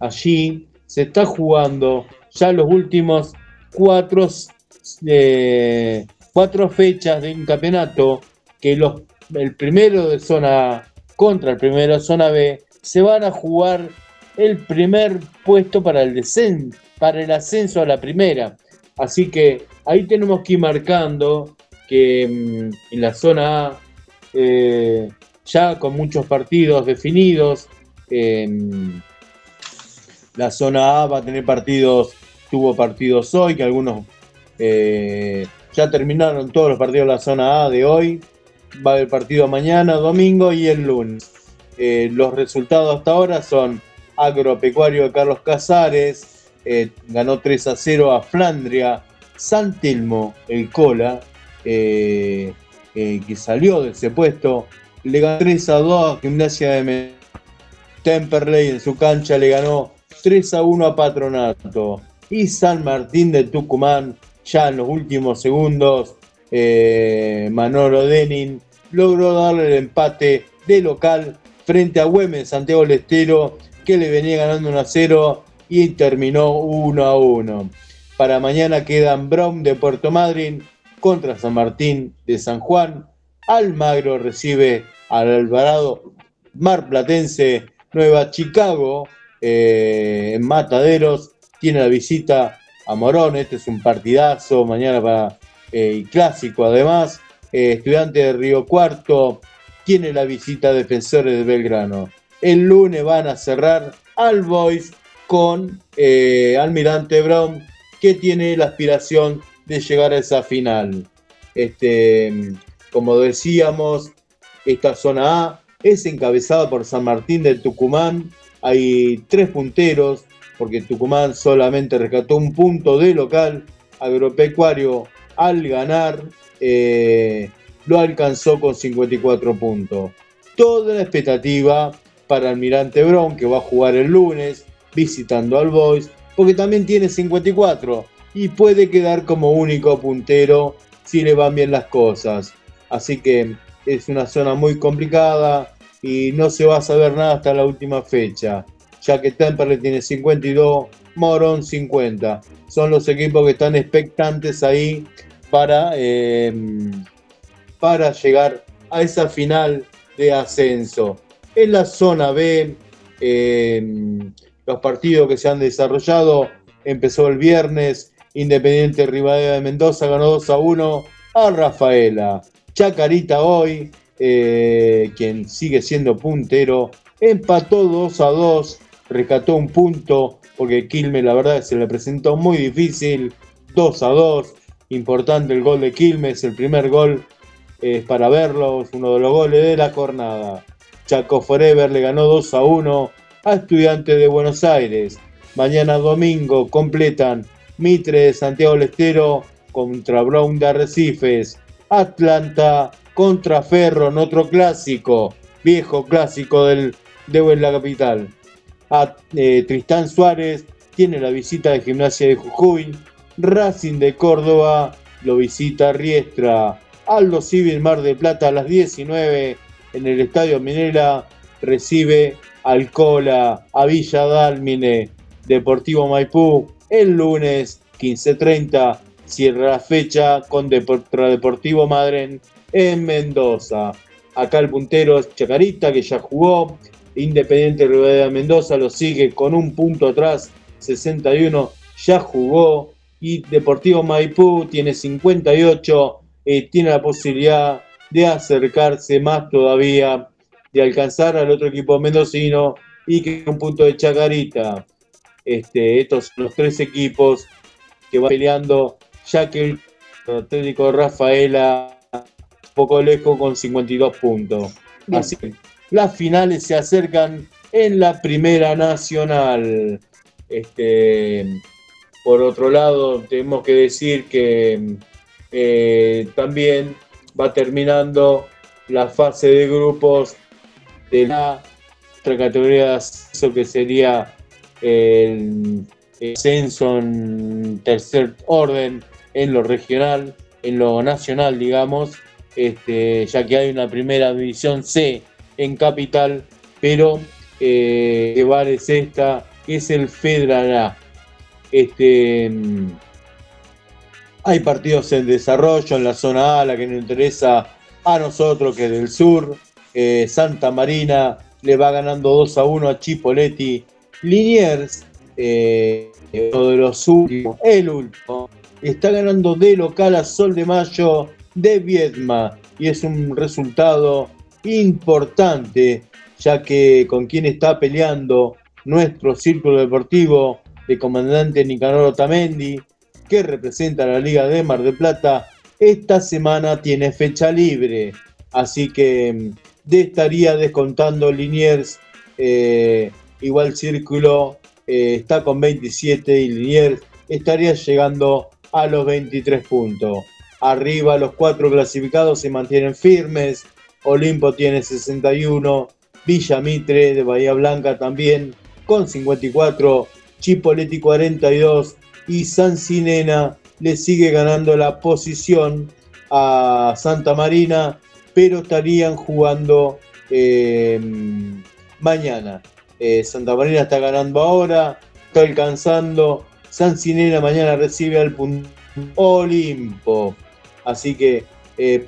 Allí se está jugando ya los últimos cuatro, eh, cuatro fechas de un campeonato que los, el primero de zona A contra el primero de zona B se van a jugar el primer puesto para el descenso, para el ascenso a la primera. Así que ahí tenemos que ir marcando que mm, en la zona A, eh, ya con muchos partidos definidos, em, la zona A va a tener partidos, tuvo partidos hoy, que algunos eh, ya terminaron todos los partidos de la zona A de hoy. Va a haber partido mañana, domingo y el lunes. Eh, los resultados hasta ahora son Agropecuario de Carlos Casares, eh, ganó 3 a 0 a Flandria, San Telmo, el Cola, que salió de ese puesto, le ganó 3 a 2 a Gimnasia de Temperley en su cancha le ganó 3 a 1 a Patronato. Y San Martín de Tucumán, ya en los últimos segundos, eh, Manolo Denin logró darle el empate de local frente a Güemes Santiago del Estero, que le venía ganando 1 a 0 y terminó 1 a 1. Para mañana quedan Brown de Puerto Madryn contra San Martín de San Juan. Almagro recibe al Alvarado Mar Platense, Nueva Chicago eh, en Mataderos, tiene la visita a Morón, este es un partidazo, mañana para eh, clásico además, eh, estudiante de Río Cuarto, tiene la visita Defensores de Belgrano. El lunes van a cerrar al Boys con Almirante Brown, que tiene la aspiración de llegar a esa final. Este, como decíamos, esta zona A es encabezada por San Martín de Tucumán, hay tres punteros, porque Tucumán solamente rescató un punto de local. Agropecuario al ganar eh, lo alcanzó con 54 puntos. Toda la expectativa para Almirante Brown, que va a jugar el lunes visitando al Boys, porque también tiene 54 y puede quedar como único puntero si le van bien las cosas. Así que es una zona muy complicada, y no se va a saber nada hasta la última fecha, ya que Temperley tiene 52, Morón 50. Son los equipos que están expectantes ahí para, em, para llegar a esa final de ascenso. En la zona B, em, los partidos que se han desarrollado, empezó el viernes, Independiente Rivadavia de Mendoza ganó 2 a 1 a Rafaela. Chacarita hoy eh, quien sigue siendo puntero, empató 2 a 2, rescató un punto, porque Quilmes la verdad se le presentó muy difícil, 2 a 2, importante el gol de Quilmes, el primer gol es para verlo, es uno de los goles de la jornada. Chaco Forever le ganó 2 a 1 a Estudiantes de Buenos Aires. Mañana domingo completan Mitre de Santiago del Estero contra Brown de Arrecifes. Atlanta contra Ferro en otro clásico, viejo clásico del, de la capital. A, eh, Tristán Suárez tiene la visita de Gimnasia de Jujuy. Racing de Córdoba lo visita Riestra. Aldo Civil Mar de Plata a las 19 en el Estadio Minera recibe Alcola a Villa Dálmine. Deportivo Maipú el lunes 15.30 cierra la fecha con Deportivo Madren en Mendoza. Acá el puntero es Chacarita, que ya jugó. Independiente de Mendoza lo sigue con un punto atrás, 61, ya jugó. Y Deportivo Maipú tiene 58, eh, tiene la posibilidad de acercarse más todavía, de alcanzar al otro equipo mendocino y que un punto de Chacarita. Este, estos son los tres equipos que van peleando, ya que el Atlético Rafaela poco lejos con 52 puntos. Así que las finales se acercan en la Primera Nacional. Este, por otro lado, tenemos que decir que eh, también va terminando la fase de grupos de la otra categoría eso que sería el ascenso en tercer orden en lo regional, en lo nacional, digamos, este, ya que hay una primera división C en Capital pero eh, vale es esta, que es el Fedral Este, mm, hay partidos en desarrollo en la zona A, la que nos interesa a nosotros, que es del sur. Eh, Santa Marina le va ganando 2 a 1 a Chipoletti. Liniers, eh, uno de los últimos, el último, está ganando de local a Sol de Mayo de Viedma. Y es un resultado importante, ya que con quien está peleando nuestro círculo deportivo de comandante Nicanor Otamendi, que representa la Liga de Mar de Plata, esta semana tiene fecha libre. Así que mm, de estaría descontando Liniers. Eh, igual Círculo eh, está con 27 y Liniers estaría llegando a los 23 puntos. Arriba los cuatro clasificados se mantienen firmes. Olimpo tiene 61. Villa Mitre de Bahía Blanca también con 54. Chipoleti 42. Y San Sinena le sigue ganando la posición a Santa Marina, pero estarían jugando eh, mañana. Eh, Santa Marina está ganando ahora, está alcanzando. San Sinena mañana recibe al punto Olimpo. Así que eh,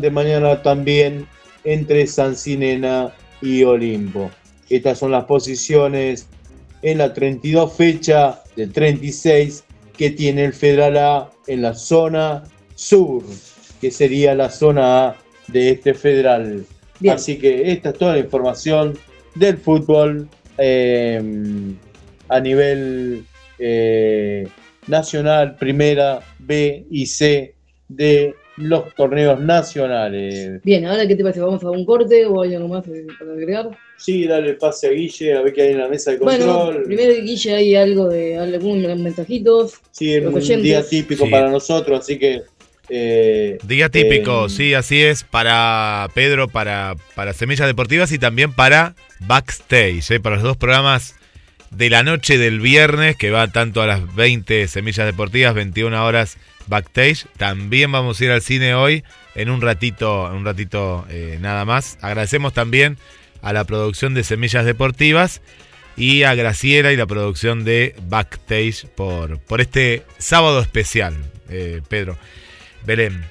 de mañana también entre San Sinena y Olimpo. Estas son las posiciones en la 32 fecha del 36 que tiene el Federal A en la zona sur, que sería la zona A de este federal. Así que esta es toda la información del fútbol em, a nivel eh, nacional, primera, B y C de los torneos nacionales. Bien, ahora qué te parece, vamos a un corte o hay algo más para agregar. Sí, dale pase a Guille, a ver qué hay en la mesa de control. Bueno, primero Guille hay algo de algunos mensajitos. Sí, es un día típico para nosotros, así que... Eh, día típico, eh, sí, así es, para Pedro, para, para Semillas Deportivas y también para Backstage, eh, para los dos programas de la noche del viernes, que va tanto a las 20 Semillas Deportivas, 21 horas Backstage. También vamos a ir al cine hoy, en un ratito, un ratito nada más. Agradecemos también a la producción de Semillas Deportivas y a Graciela y la producción de Backstage por, por este sábado especial, eh, Pedro. Belén.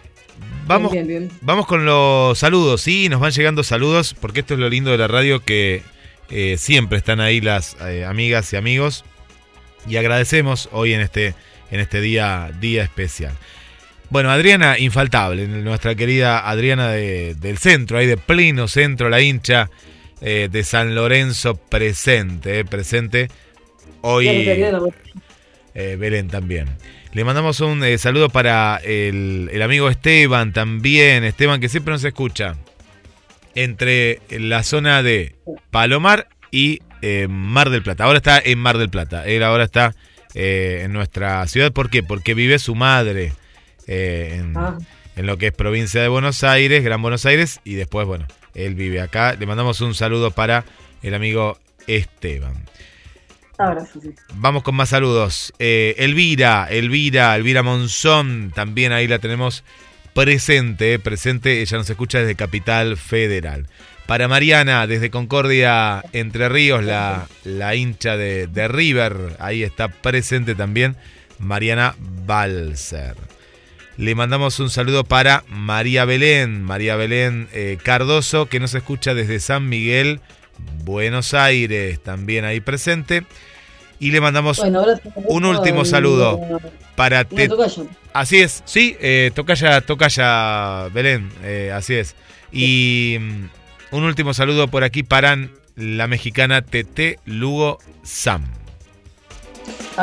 Vamos, vamos con los saludos, sí, nos van llegando saludos, porque esto es lo lindo de la radio, que eh, siempre están ahí las eh, amigas y amigos. Y agradecemos hoy en este, en este día, día especial. Bueno, Adriana, infaltable, nuestra querida Adriana del centro, ahí de pleno centro, la hincha eh, de San Lorenzo presente, eh, presente hoy. Eh, Belén también. Le mandamos un saludo para el, amigo Esteban también, Esteban que siempre nos escucha entre la zona de Palomar y Mar del Plata. Ahora está en Mar del Plata, él ahora está en nuestra ciudad. ¿Por qué? Porque vive su madre en, ah. en lo que es provincia de Buenos Aires, Gran Buenos Aires, y después, bueno, él vive acá. Le mandamos un saludo para el amigo Esteban. Vamos con más saludos. Eh, Elvira, Elvira, Elvira Monzón, también ahí la tenemos presente, presente. Ella nos escucha desde Capital Federal. Para Mariana, desde Concordia, Entre Ríos, la, la hincha de, de River, ahí está presente también Mariana Balser. Le mandamos un saludo para María Belén, María Belén eh, Cardoso, que nos escucha desde San Miguel, Buenos Aires, también ahí presente. Y le mandamos un último saludo para Te Así es, sí, eh, Tocaya, Tocaya Belén, eh, así es. Y un último saludo por aquí para la mexicana Tete Lugo Sam.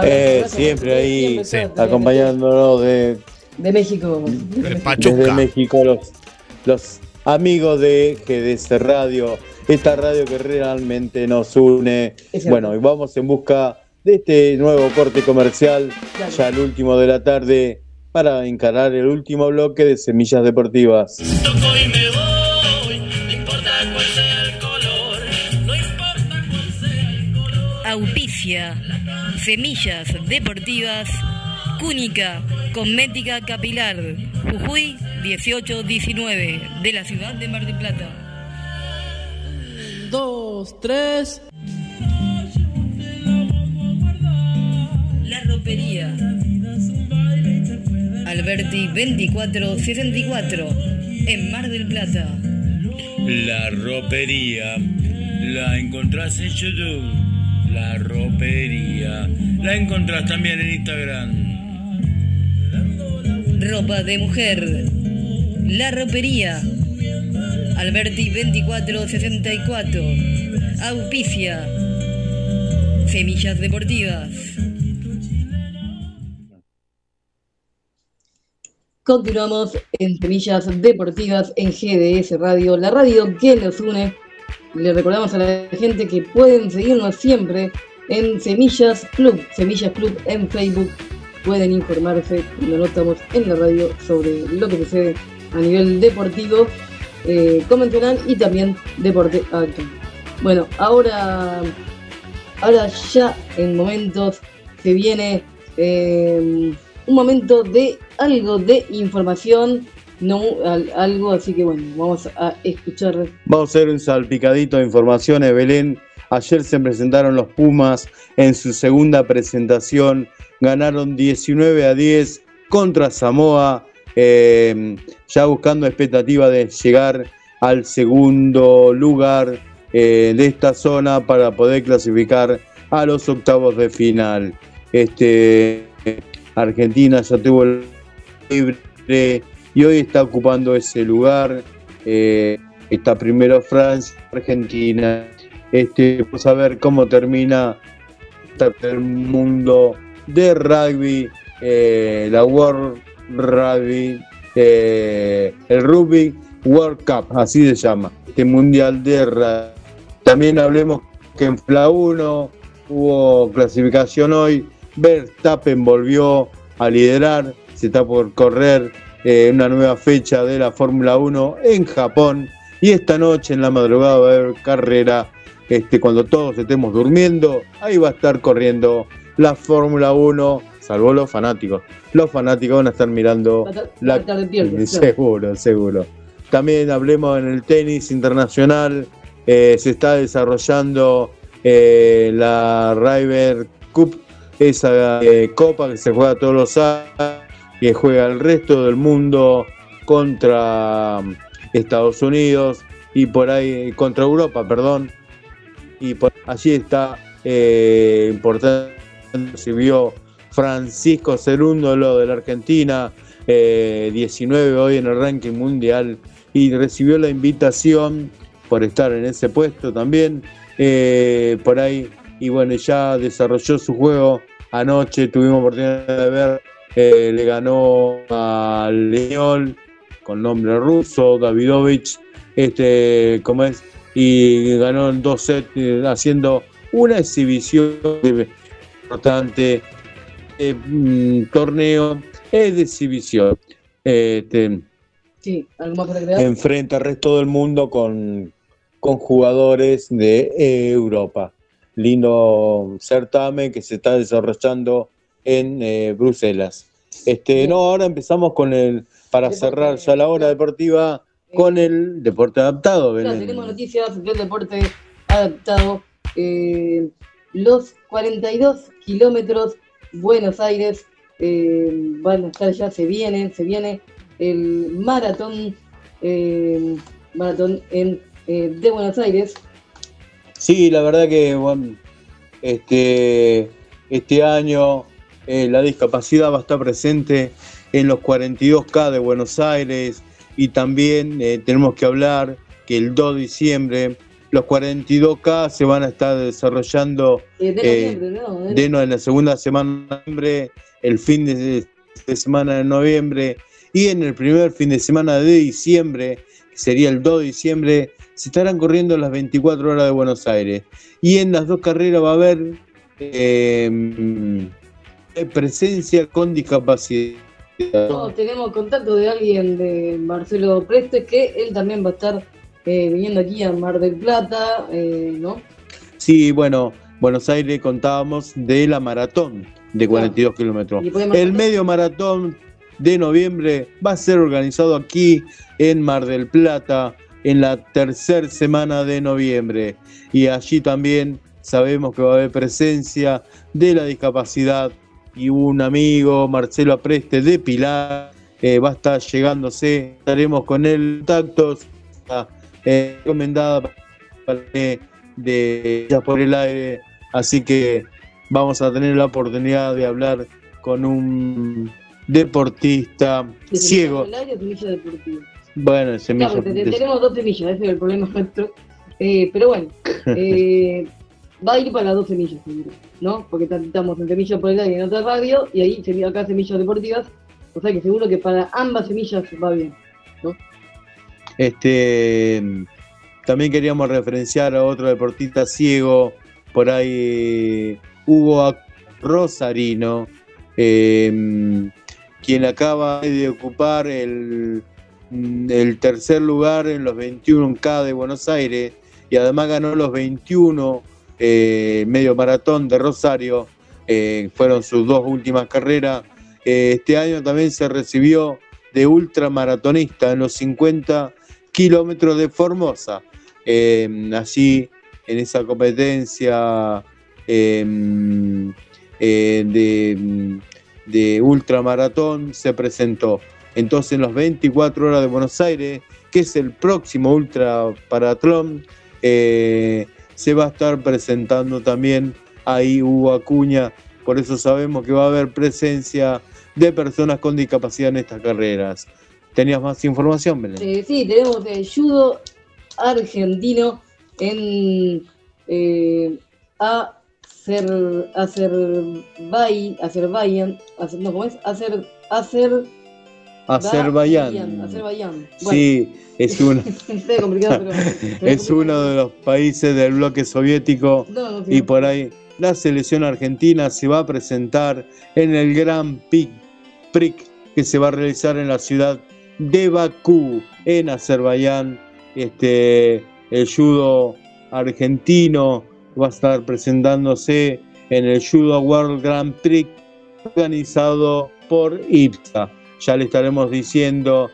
Eh, siempre ahí acompañándonos de de México. De México, los, los amigos de GDS Radio, esta radio que realmente nos une. Bueno, y vamos en busca de este nuevo corte comercial, ya el último de la tarde, para encarar el último bloque de Semillas Deportivas. Semillas Deportivas Cúnica, Cosmética Capilar, Jujuy 1819, de la ciudad de Mar del Plata. dos, tres. La ropería. Alberti 2464 en Mar del Plata. La ropería la encontrás en YouTube. La ropería la encontrás también en Instagram. Ropa de mujer. La ropería. Alberti 2464. Auspicia. Semillas deportivas. Continuamos en Semillas Deportivas en GDS Radio, la radio que nos une. Le recordamos a la gente que pueden seguirnos siempre en Semillas Club, Semillas Club en Facebook. Pueden informarse cuando no estamos en la radio sobre lo que sucede a nivel deportivo, eh, convencional y también deporte actual. Bueno, ahora, ahora ya en momentos se viene eh, un momento de algo de información, no al- algo, así que bueno, vamos a escuchar. Vamos a hacer un salpicadito de informaciones, Belén. Ayer se presentaron los Pumas en su segunda presentación. Ganaron 19 a 10 contra Samoa, eh, ya buscando expectativa de llegar al segundo lugar eh, de esta zona para poder clasificar a los octavos de final. Este, Argentina ya tuvo el libre y hoy está ocupando ese lugar. Eh, está primero Francia, Argentina. Este, vamos a ver cómo termina el mundo de rugby, eh, la World Rugby, eh, el Rugby World Cup, así se llama, este mundial de rugby. También hablemos que en FLA 1 hubo clasificación hoy, Verstappen volvió a liderar, se está por correr eh, una nueva fecha de la Fórmula 1 en Japón y esta noche en la madrugada va a haber carrera, este, cuando todos estemos durmiendo, ahí va a estar corriendo la Fórmula 1, salvo los fanáticos. Los fanáticos van a estar mirando Va a estar- la va a [laughs] claro. Seguro, seguro. También hablemos en el tenis internacional. eh, se está desarrollando eh, la Ryder Cup, esa eh, copa que se juega todos los años, que juega el resto del mundo contra mm, Estados Unidos y por ahí contra Europa, perdón. Y por allí está eh, importante recibió Francisco Cerúndolo de la Argentina, eh, 19 hoy en el ranking mundial, y recibió la invitación por estar en ese puesto también, eh, por ahí, y bueno, ya desarrolló su juego. Anoche tuvimos oportunidad de ver, eh, le ganó al Leñol con nombre ruso, Davidovich, este, como es, y ganó en dos sets, eh, haciendo una exhibición importante eh, mm, torneo es de exhibición. Este, Sí, algo más para agregar. enfrenta al resto del mundo con, con jugadores de eh, Europa. Lindo certamen que se está desarrollando en eh, Bruselas. Este, no, ahora empezamos con el, para Deporte. cerrar ya la hora deportiva, con el deporte adaptado. Claro, tenemos noticias del deporte adaptado. Eh, los 42 kilómetros Buenos Aires eh, van a estar ya, se viene, se viene el maratón, eh, maratón en, eh, de Buenos Aires. Sí, la verdad que bueno, este, este año eh, la discapacidad va a estar presente en los 42K de Buenos Aires y también eh, tenemos que hablar que el 2 de diciembre los 42K se van a estar desarrollando eh, de noviembre, ¿no? De- de la segunda semana de noviembre, el fin de, de semana de noviembre y en el primer fin de semana de diciembre, que sería el 2 de diciembre, se estarán corriendo las 24 horas de Buenos Aires. Y en las dos carreras va a haber eh, presencia con discapacidad. No, tenemos contacto de alguien de Marcelo Prestes que él también va a estar eh, viniendo aquí a Mar del Plata, eh, ¿no? Sí, bueno, Buenos Aires contábamos de la maratón de 42 kilómetros. El medio maratón de noviembre va a ser organizado aquí en Mar del Plata en la tercera semana de noviembre. Y allí también sabemos que va a haber presencia de la discapacidad y un amigo, Marcelo Apreste de Pilar, eh, va a estar llegándose, estaremos con él contactos, eh, recomendada para de ya por el aire, así que vamos a tener la oportunidad de hablar con un deportista ¿De ciego. Bueno, semilla Claro, te- te- tenemos dos semillas, ese es el problema nuestro. Eh, pero bueno, [laughs] eh, va a ir para las dos semillas, ¿no? Porque ta- estamos en semillas por el aire en otra radio, y ahí acá semillas deportivas, o sea que seguro que para ambas semillas va bien. Este, también queríamos referenciar a otro deportista ciego, por ahí Hugo Rosarino, eh, quien acaba de ocupar el tercer lugar en los 21K de Buenos Aires y además ganó los 21 eh, medio maratón de Rosario, eh, fueron sus dos últimas carreras. Eh, este año también se recibió de ultramaratonista en los 50 kilómetros de Formosa. Allí en esa competencia eh, de, ultramaratón se presentó. Entonces en los 24 horas de Buenos Aires, que es el próximo ultra paratlón, eh, se va a estar presentando también ahí Hugo Acuña. Por eso sabemos que va a haber presencia de personas con discapacidad en estas carreras. ¿Tenías más información, Belén? Eh, sí, tenemos el judo argentino en eh, Azer, Azerbaiyán, Azer- no, ¿cómo es? Azer, Azer, Azerbaiyán. Azerbaiyán. Bueno, Sí, es [laughs] uno, [laughs] es uno de los países del bloque soviético No, no, sí, y por ahí la selección argentina se va a presentar en el Gran Prix Prix que se va a realizar en la ciudad de Bakú, en Azerbaiyán. Este, el judo argentino va a estar presentándose en el Judo World Grand Prix organizado por IPSA. Ya le estaremos diciendo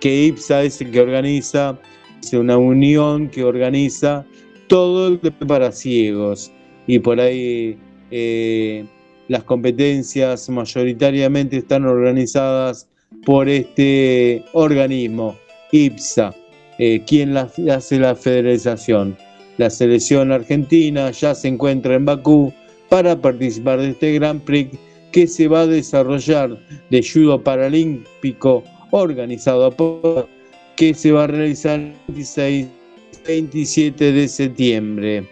que IPSA es el que organiza, es una unión que organiza todo el para ciegos y por ahí eh, las competencias mayoritariamente están organizadas por este organismo, IPSA, eh, quien hace la federalización. La selección argentina ya se encuentra en Bakú para participar de este Grand Prix que se va a desarrollar de judo paralímpico organizado por que se va a realizar el 26 27 de septiembre.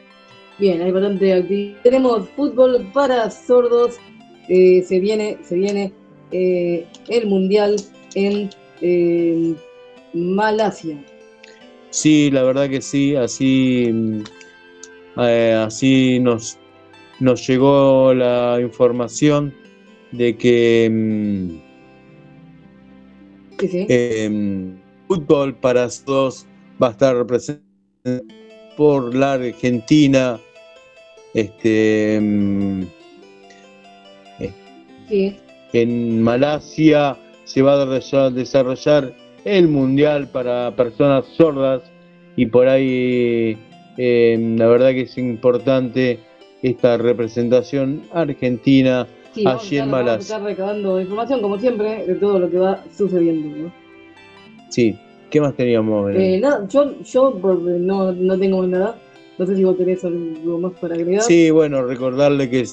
Bien, hay bastante actividad. Tenemos fútbol para sordos. eh, se viene, se viene eh, el mundial en eh, Malasia. Sí, la verdad que sí, así, así nos, nos llegó la información de que mm, Sí, sí. eh, fútbol para todos va a estar representado por la Argentina. Este, mm, sí. en Malasia se va a desarrollar- desarrollar el mundial para personas sordas y por ahí eh, la verdad que es importante esta representación argentina Sí, allí en Malasia. estar recabando información, como siempre, de todo lo que va sucediendo. ¿no? Sí, ¿qué más teníamos? Eh, nada, yo, yo no, no tengo nada. No sé si vos tenés algo más para agregar. Sí, bueno, recordarle que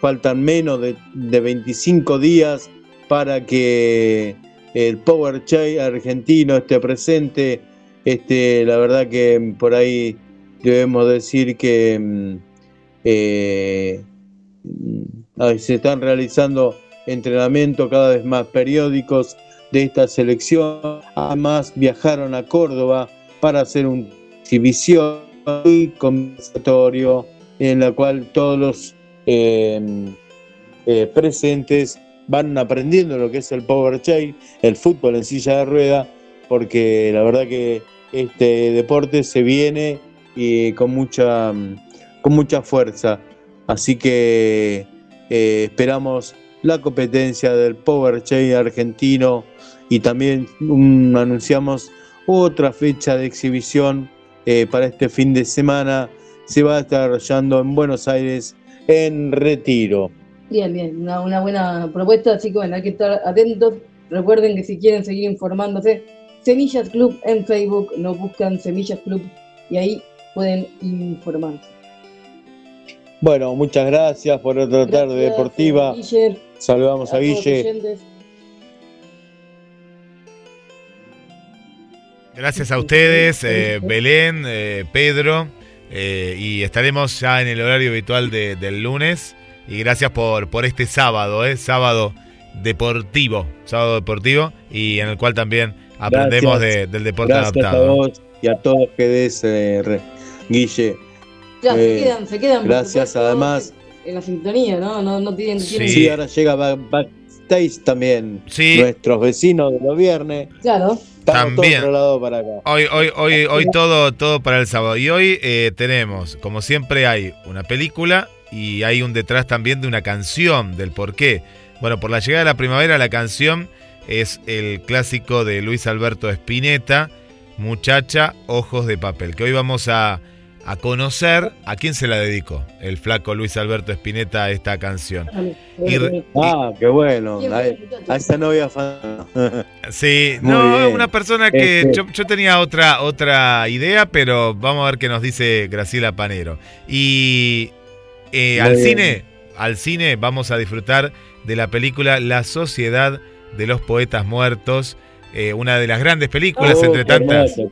faltan menos de, de 25 días para que el Power Chai argentino esté presente. Este, la verdad que por ahí debemos decir que mm, eh, se están realizando entrenamientos cada vez más periódicos de esta selección. Además viajaron a Córdoba para hacer una exhibición y conversatorio en la cual todos los eh, eh, presentes van aprendiendo lo que es el power chain, el fútbol en silla de rueda, porque la verdad que este deporte se viene con mucha con mucha fuerza. Así que eh, esperamos la competencia del power chain argentino y también un- anunciamos otra fecha de exhibición eh, para este fin de semana. Se va a estar desarrollando en Buenos Aires en Retiro. Bien, bien, una, una buena propuesta, así que bueno, hay que estar atentos. Recuerden que si quieren seguir informándose, Semillas Club en Facebook, nos buscan Semillas Club y ahí pueden informarse. Bueno, muchas gracias por otra tarde Gracias, deportiva. Guille, Saludamos a Guille. oyentes. Gracias a ustedes, eh, [laughs] Belén, eh, Pedro, eh, y estaremos ya en el horario habitual de- del lunes. Y gracias por, por este sábado, eh, sábado deportivo, sábado deportivo, y en el cual también aprendemos Gracias. de- del deporte Gracias a adaptado. vos y a todos que des, eh, Guille. Ya, Eh, se quedan, se quedan. gracias, supuesto, además. En la sintonía, ¿no? No, no tienen. tienen- Sí, ahora llega back- backstage también. Sí. Nuestros vecinos de los viernes. Claro. Estamos También. para acá. Hoy, hoy, hoy, hoy todo, todo para el sábado. Y hoy eh, tenemos, como siempre, hay una película y hay un detrás también de una canción, del por qué. Bueno, por la llegada de la primavera, la canción es el clásico de Luis Alberto Spinetta, Muchacha, Ojos de Papel, que hoy vamos a, a conocer a quién se la dedicó, el flaco Luis Alberto Spinetta, a esta canción. Y re- Ah, qué bueno. A, bien, muchachos. a esa novia fan. [laughs] Sí, Muy no, bien. una persona que Este- yo, yo tenía otra, otra idea, pero vamos a ver qué nos dice Graciela Panero. Y eh, al bien. cine, al cine vamos a disfrutar de la película La Sociedad de los Poetas Muertos, eh, una de las grandes películas Oh, entre tantas. hermoso.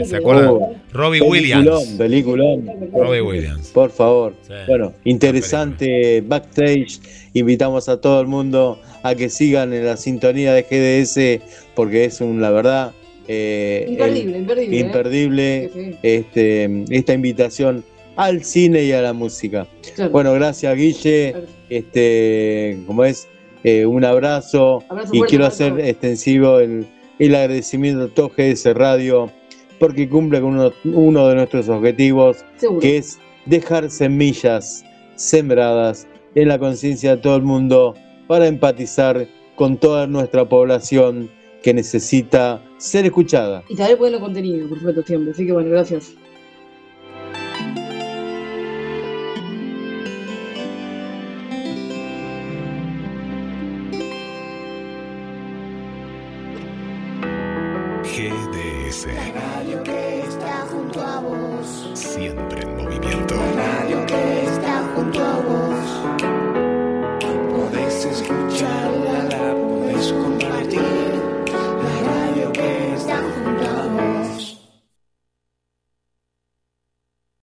Sí, ¿Se acuerdan? Oh, Robbie peliculón, Williams. Peliculón. Robbie Williams. Por favor. Sí. Bueno, interesante backstage. Invitamos a todo el mundo a que sigan en la sintonía de GDS porque es un, la verdad, eh, Imperdible, el- imperdible. ¿eh? imperdible este, esta invitación al cine y a la música. claro. Bueno, gracias Guille. Este, como es, eh, un abrazo, Abrazo y fuerte quiero hacer extensivo el, el agradecimiento a todo GDS Radio porque cumple con uno, uno de nuestros objetivos Seguro. que es dejar semillas sembradas en la conciencia de todo el mundo para empatizar con toda nuestra población que necesita ser escuchada. Y traer bueno contenido, por supuesto, siempre. Así que bueno, gracias.